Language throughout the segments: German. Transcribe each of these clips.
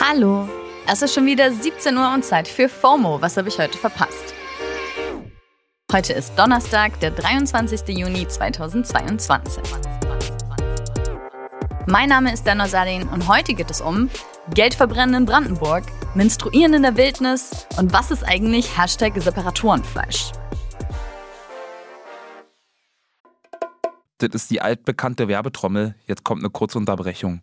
Hallo, es ist schon wieder 17 Uhr und Zeit für FOMO. Was habe ich heute verpasst? Heute ist Donnerstag, der 23. Juni 2022. Mein Name ist Dana Salin und heute geht es um Geld verbrennen in Brandenburg, Menstruieren in der Wildnis und was ist eigentlich Hashtag Separatorenfleisch? Das ist die altbekannte Werbetrommel. Jetzt kommt eine kurze Unterbrechung.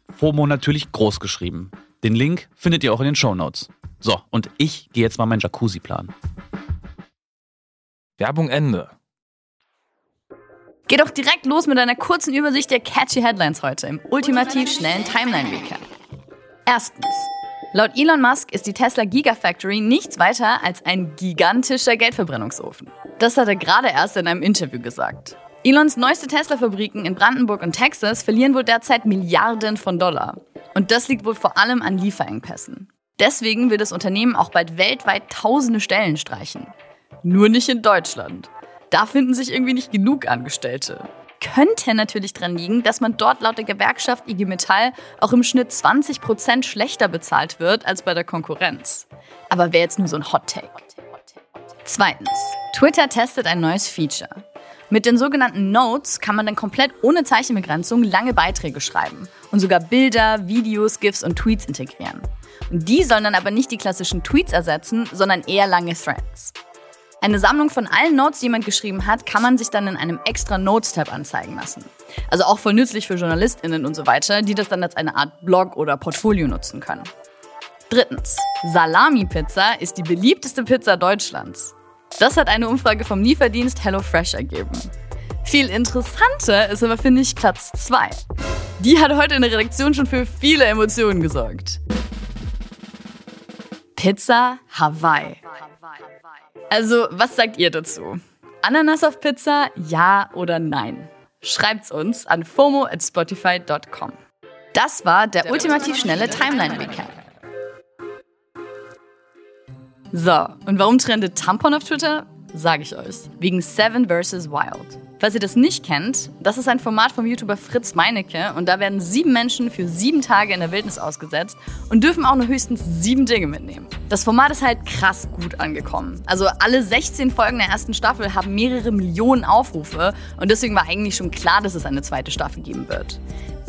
FOMO natürlich groß geschrieben. Den Link findet ihr auch in den Shownotes. So, und ich gehe jetzt mal meinen Jacuzzi planen. Werbung Ende. Geh doch direkt los mit einer kurzen Übersicht der catchy Headlines heute im ultimativ schnellen Timeline Recap. Erstens. Laut Elon Musk ist die Tesla Gigafactory nichts weiter als ein gigantischer Geldverbrennungsofen. Das hat er gerade erst in einem Interview gesagt. Elons neueste Tesla-Fabriken in Brandenburg und Texas verlieren wohl derzeit Milliarden von Dollar. Und das liegt wohl vor allem an Lieferengpässen. Deswegen will das Unternehmen auch bald weltweit tausende Stellen streichen. Nur nicht in Deutschland. Da finden sich irgendwie nicht genug Angestellte. Könnte natürlich dran liegen, dass man dort laut der Gewerkschaft IG Metall auch im Schnitt 20% schlechter bezahlt wird als bei der Konkurrenz. Aber wäre jetzt nur so ein Hot Take. Zweitens. Twitter testet ein neues Feature. Mit den sogenannten Notes kann man dann komplett ohne Zeichenbegrenzung lange Beiträge schreiben und sogar Bilder, Videos, GIFs und Tweets integrieren. Und die sollen dann aber nicht die klassischen Tweets ersetzen, sondern eher lange Threads. Eine Sammlung von allen Notes, die jemand geschrieben hat, kann man sich dann in einem extra Notes-Tab anzeigen lassen. Also auch voll nützlich für JournalistInnen und so weiter, die das dann als eine Art Blog oder Portfolio nutzen können. Drittens. Salami-Pizza ist die beliebteste Pizza Deutschlands. Das hat eine Umfrage vom Lieferdienst HelloFresh ergeben. Viel interessanter ist aber, finde ich, Platz 2. Die hat heute in der Redaktion schon für viele Emotionen gesorgt. Pizza Hawaii. Also, was sagt ihr dazu? Ananas auf Pizza, ja oder nein? Schreibt's uns an fomo at spotify.com. Das war der ultimativ schnelle Timeline-Recap. So, und warum trendet Tampon auf Twitter? Sage ich euch. Wegen Seven vs. Wild. Falls ihr das nicht kennt, das ist ein Format vom YouTuber Fritz Meinecke und da werden sieben Menschen für sieben Tage in der Wildnis ausgesetzt und dürfen auch nur höchstens sieben Dinge mitnehmen. Das Format ist halt krass gut angekommen. Also alle 16 Folgen der ersten Staffel haben mehrere Millionen Aufrufe und deswegen war eigentlich schon klar, dass es eine zweite Staffel geben wird.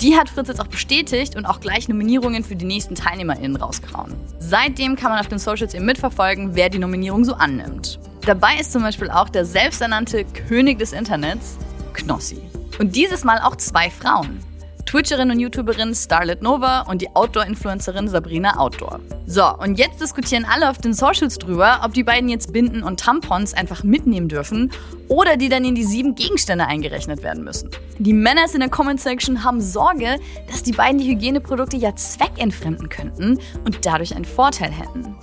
Die hat Fritz jetzt auch bestätigt und auch gleich Nominierungen für die nächsten TeilnehmerInnen rausgehauen. Seitdem kann man auf den Socials eben mitverfolgen, wer die Nominierung so annimmt. Dabei ist zum Beispiel auch der selbsternannte König des Internets, Knossi. Und dieses Mal auch zwei Frauen. Twitcherin und YouTuberin Starlet Nova und die Outdoor-Influencerin Sabrina Outdoor. So, und jetzt diskutieren alle auf den Socials drüber, ob die beiden jetzt Binden und Tampons einfach mitnehmen dürfen oder die dann in die sieben Gegenstände eingerechnet werden müssen. Die Männer in der Comment-Section haben Sorge, dass die beiden die Hygieneprodukte ja zweckentfremden könnten und dadurch einen Vorteil hätten.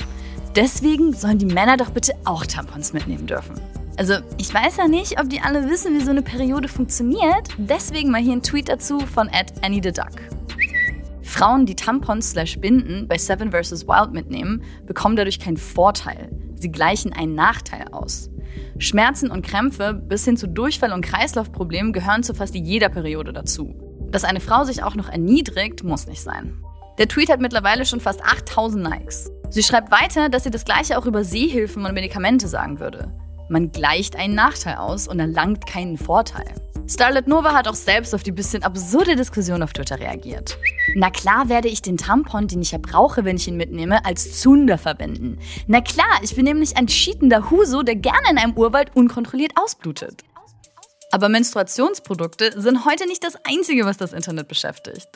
Deswegen sollen die Männer doch bitte auch Tampons mitnehmen dürfen. Also, ich weiß ja nicht, ob die alle wissen, wie so eine Periode funktioniert. Deswegen mal hier ein Tweet dazu von Annie. Frauen, die Tampons slash Binden bei Seven vs. Wild mitnehmen, bekommen dadurch keinen Vorteil. Sie gleichen einen Nachteil aus. Schmerzen und Krämpfe bis hin zu Durchfall und Kreislaufproblemen gehören zu fast jeder Periode dazu. Dass eine Frau sich auch noch erniedrigt, muss nicht sein. Der Tweet hat mittlerweile schon fast 8000 Likes. Sie schreibt weiter, dass sie das gleiche auch über Sehhilfen und Medikamente sagen würde. Man gleicht einen Nachteil aus und erlangt keinen Vorteil. Starlet Nova hat auch selbst auf die bisschen absurde Diskussion auf Twitter reagiert. Na klar werde ich den Tampon, den ich ja brauche, wenn ich ihn mitnehme, als Zunder verwenden. Na klar, ich bin nämlich ein cheatender Huso, der gerne in einem Urwald unkontrolliert ausblutet. Aber Menstruationsprodukte sind heute nicht das Einzige, was das Internet beschäftigt.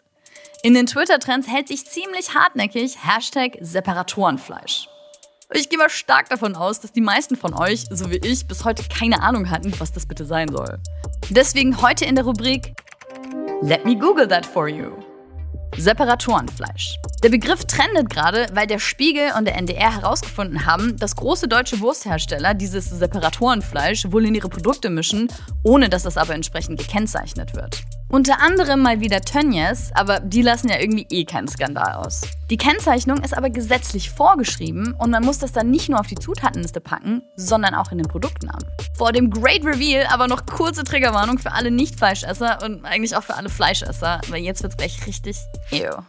In den Twitter-Trends hält sich ziemlich hartnäckig Hashtag Separatorenfleisch. Ich gehe mal stark davon aus, dass die meisten von euch, so wie ich, bis heute keine Ahnung hatten, was das bitte sein soll. Deswegen heute in der Rubrik Let me Google that for you. Separatorenfleisch. Der Begriff trendet gerade, weil der Spiegel und der NDR herausgefunden haben, dass große deutsche Wursthersteller dieses Separatorenfleisch wohl in ihre Produkte mischen, ohne dass das aber entsprechend gekennzeichnet wird. Unter anderem mal wieder Tönnies, aber die lassen ja irgendwie eh keinen Skandal aus. Die Kennzeichnung ist aber gesetzlich vorgeschrieben und man muss das dann nicht nur auf die Zutatenliste packen, sondern auch in den Produktnamen. Vor dem Great Reveal aber noch kurze Triggerwarnung für alle Nicht-Fleischesser und eigentlich auch für alle Fleischesser, weil jetzt wird's gleich richtig ew.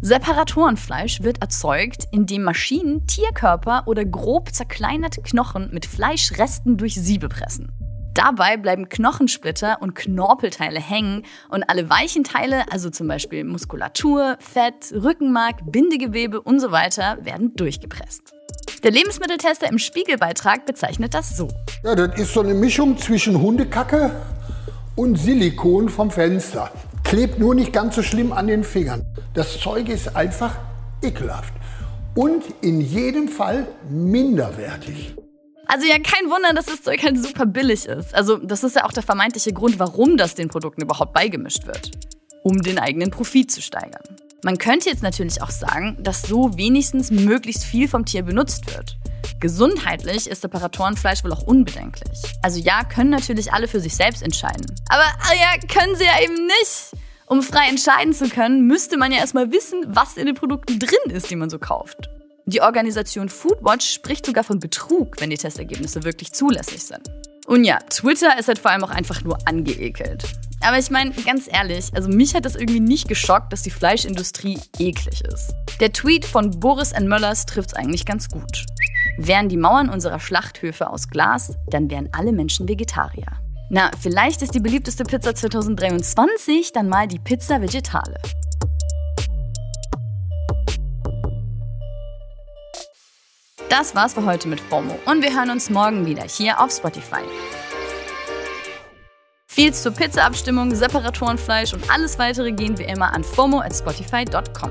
Separatorenfleisch wird erzeugt, indem Maschinen Tierkörper oder grob zerkleinerte Knochen mit Fleischresten durch Siebe pressen. Dabei bleiben Knochensplitter und Knorpelteile hängen und alle weichen Teile, also zum Beispiel Muskulatur, Fett, Rückenmark, Bindegewebe und so weiter, werden durchgepresst. Der Lebensmitteltester im Spiegelbeitrag bezeichnet das so. Ja, das ist so eine Mischung zwischen Hundekacke und Silikon vom Fenster. Klebt nur nicht ganz so schlimm an den Fingern. Das Zeug ist einfach ekelhaft. Und in jedem Fall minderwertig. Also ja, kein Wunder, dass das Zeug halt super billig ist. Also das ist ja auch der vermeintliche Grund, warum das den Produkten überhaupt beigemischt wird. Um den eigenen Profit zu steigern. Man könnte jetzt natürlich auch sagen, dass so wenigstens möglichst viel vom Tier benutzt wird. Gesundheitlich ist Separatorenfleisch wohl auch unbedenklich. Also ja, können natürlich alle für sich selbst entscheiden. Aber ja, können sie ja eben nicht. Um frei entscheiden zu können, müsste man ja erstmal wissen, was in den Produkten drin ist, die man so kauft. Die Organisation Foodwatch spricht sogar von Betrug, wenn die Testergebnisse wirklich zulässig sind. Und ja, Twitter ist halt vor allem auch einfach nur angeekelt. Aber ich meine, ganz ehrlich, also mich hat das irgendwie nicht geschockt, dass die Fleischindustrie eklig ist. Der Tweet von Boris N. Möllers trifft es eigentlich ganz gut. Wären die Mauern unserer Schlachthöfe aus Glas, dann wären alle Menschen Vegetarier. Na, vielleicht ist die beliebteste Pizza 2023 dann mal die Pizza Vegetale. Das war's für heute mit FOMO und wir hören uns morgen wieder hier auf Spotify. Feeds zur Pizza-Abstimmung, Separatorenfleisch und alles weitere gehen wie immer an FOMO at Spotify.com.